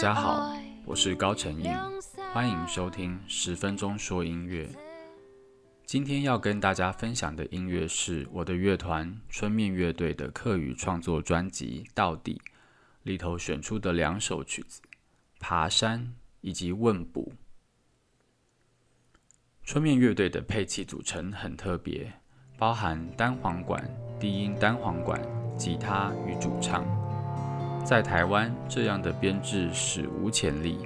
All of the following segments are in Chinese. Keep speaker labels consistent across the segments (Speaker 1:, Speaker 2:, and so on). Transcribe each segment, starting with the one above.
Speaker 1: 大家好，我是高成印，欢迎收听十分钟说音乐。今天要跟大家分享的音乐是我的乐团春面乐队的课余创作专辑《到底》里头选出的两首曲子《爬山》以及《问卜》。春面乐队的配器组成很特别，包含单簧管、低音单簧管、吉他与主唱。在台湾，这样的编制史无前例，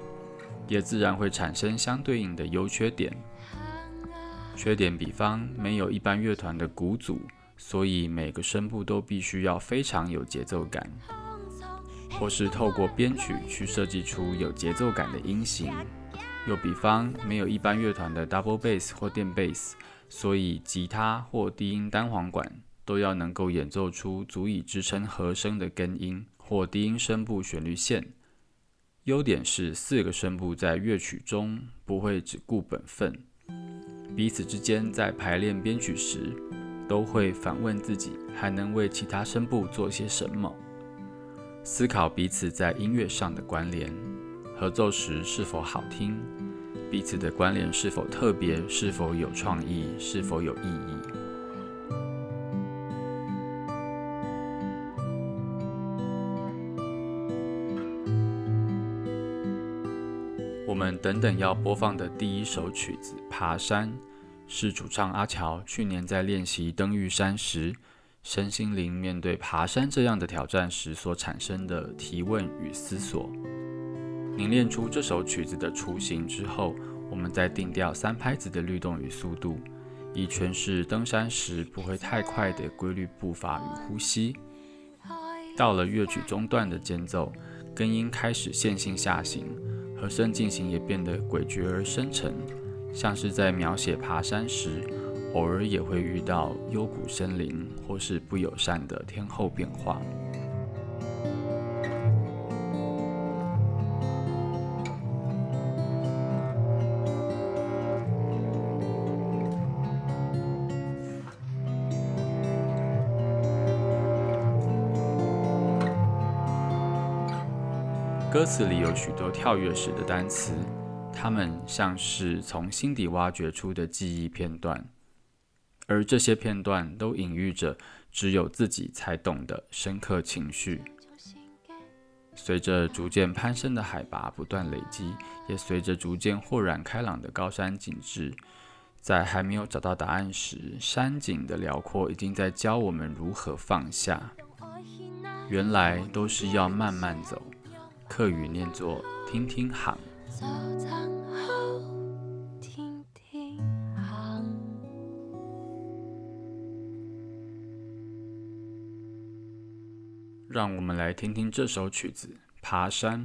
Speaker 1: 也自然会产生相对应的优缺点。缺点比方没有一般乐团的鼓组，所以每个声部都必须要非常有节奏感；或是透过编曲去设计出有节奏感的音型。又比方没有一般乐团的 double bass 或电 bass，所以吉他或低音单簧管都要能够演奏出足以支撑和声的根音或低音声部旋律线。优点是四个声部在乐曲中不会只顾本分。彼此之间在排练编曲时，都会反问自己还能为其他声部做些什么，思考彼此在音乐上的关联，合奏时是否好听，彼此的关联是否特别，是否有创意，是否有意义。我们等等要播放的第一首曲子《爬山》，是主唱阿乔去年在练习登玉山时，身心灵面对爬山这样的挑战时所产生的提问与思索。凝练出这首曲子的雏形之后，我们再定调三拍子的律动与速度，以诠释登山时不会太快的规律步伐与呼吸。到了乐曲中段的间奏，根音开始线性下行。和声进行也变得诡谲而深沉，像是在描写爬山时，偶尔也会遇到幽谷森林或是不友善的天后变化。歌词里有许多跳跃式的单词，它们像是从心底挖掘出的记忆片段，而这些片段都隐喻着只有自己才懂的深刻情绪。随着逐渐攀升的海拔不断累积，也随着逐渐豁然开朗的高山景致，在还没有找到答案时，山景的辽阔已经在教我们如何放下。原来都是要慢慢走。客语念作“听听行”，让我们来听听这首曲子《爬山》。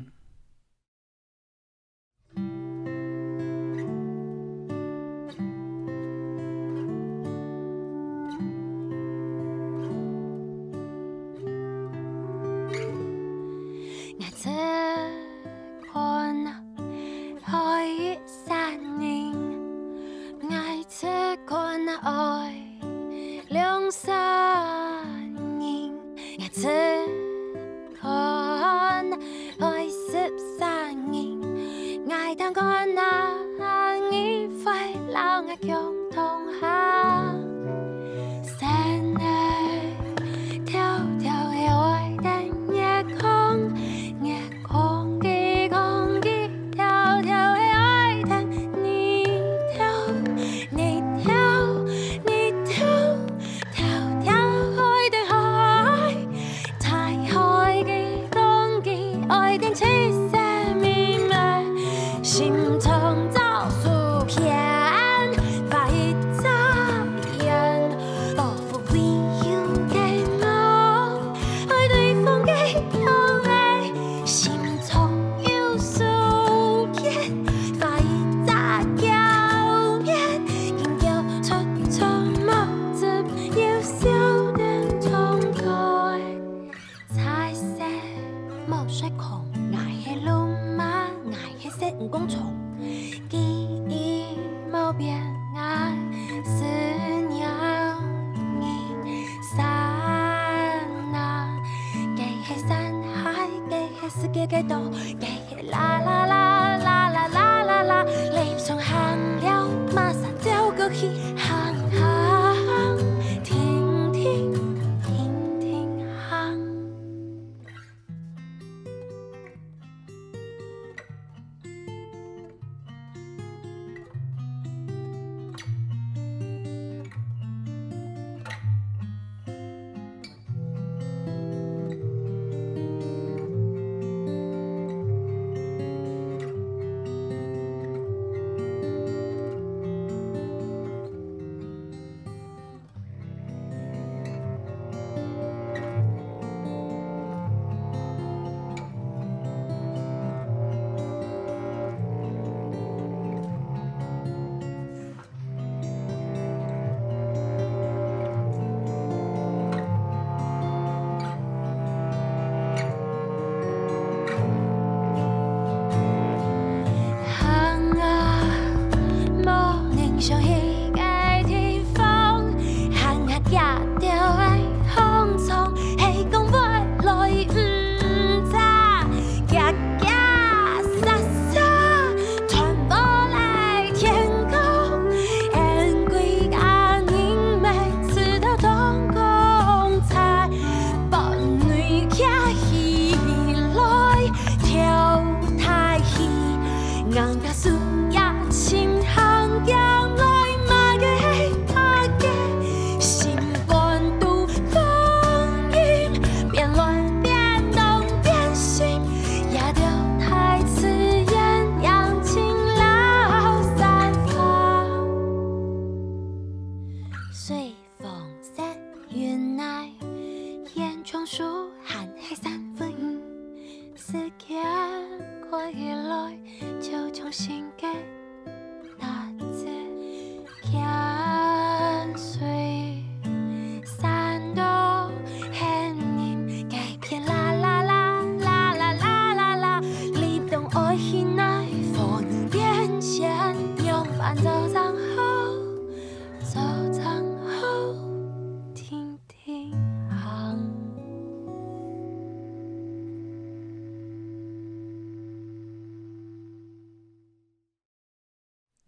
Speaker 2: さん。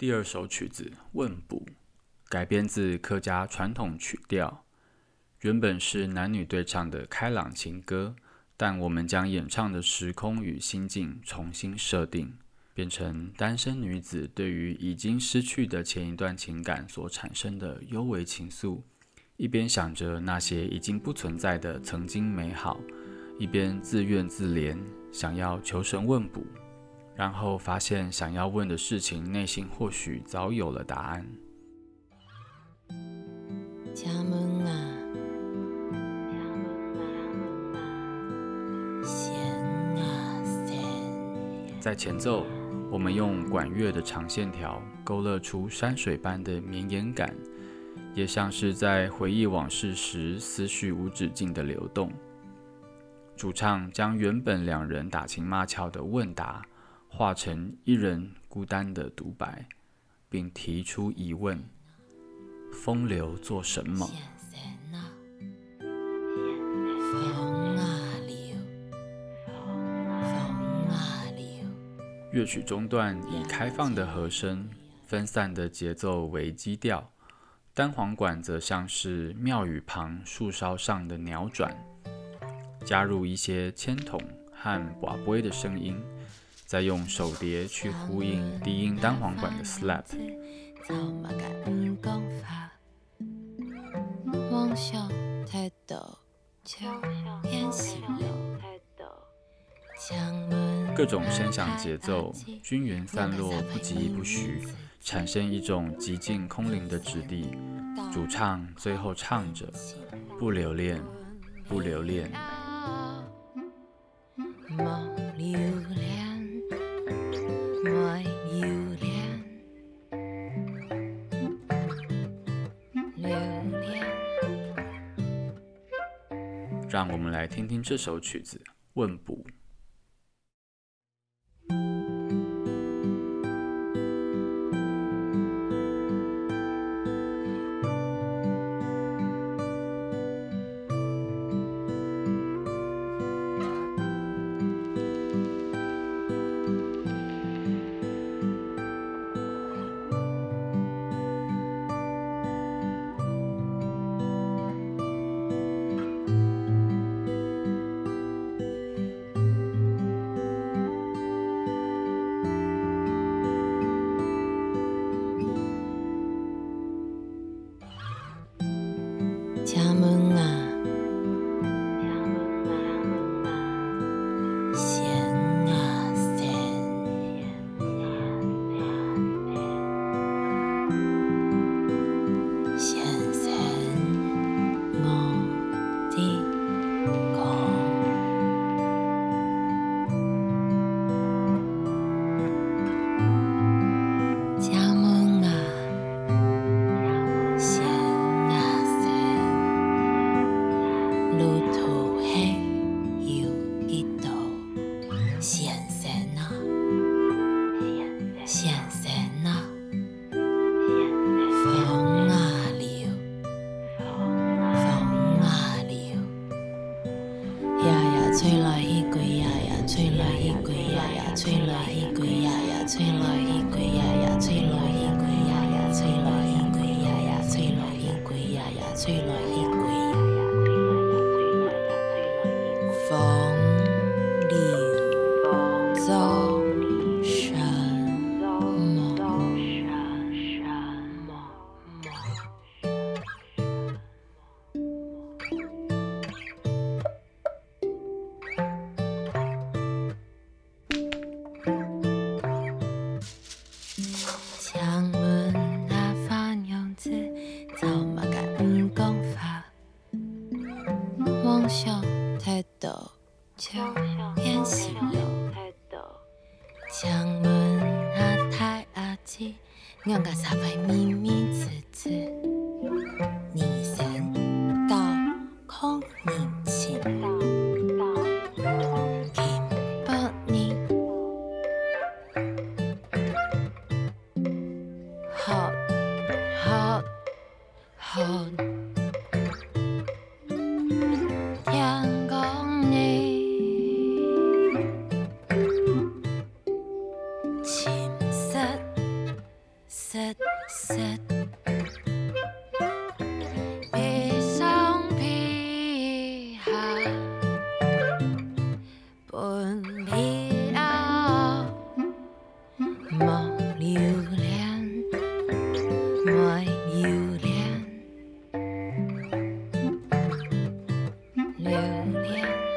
Speaker 1: 第二首曲子《问卜》改编自客家传统曲调，原本是男女对唱的开朗情歌，但我们将演唱的时空与心境重新设定，变成单身女子对于已经失去的前一段情感所产生的幽微情愫，一边想着那些已经不存在的曾经美好，一边自怨自怜，想要求神问卜。然后发现想要问的事情，内心或许早有了答案。在前奏，我们用管乐的长线条勾勒出山水般的绵延感，也像是在回忆往事时思绪无止境的流动。主唱将原本两人打情骂俏的问答。化成一人孤单的独白，并提出疑问：风流做什么？乐曲中段以开放的和声、分散的节奏为基调，单簧管则像是庙宇旁树梢上的鸟转，加入一些铅筒和瓦杯的声音。再用手碟去呼应低音单簧管的 slap。各种声响节奏均匀散落，不疾不徐，产生一种寂静空灵的质地。主唱最后唱着：“不留恋，不留恋。”让我们来听听这首曲子《问卜》。
Speaker 2: 家门啊吹来一归，呀呀吹来一归，呀呀吹来一归，呀呀吹来一归，呀呀吹来一归，呀呀吹来一归，呀呀吹来我们才会迷迷滋滋。流年。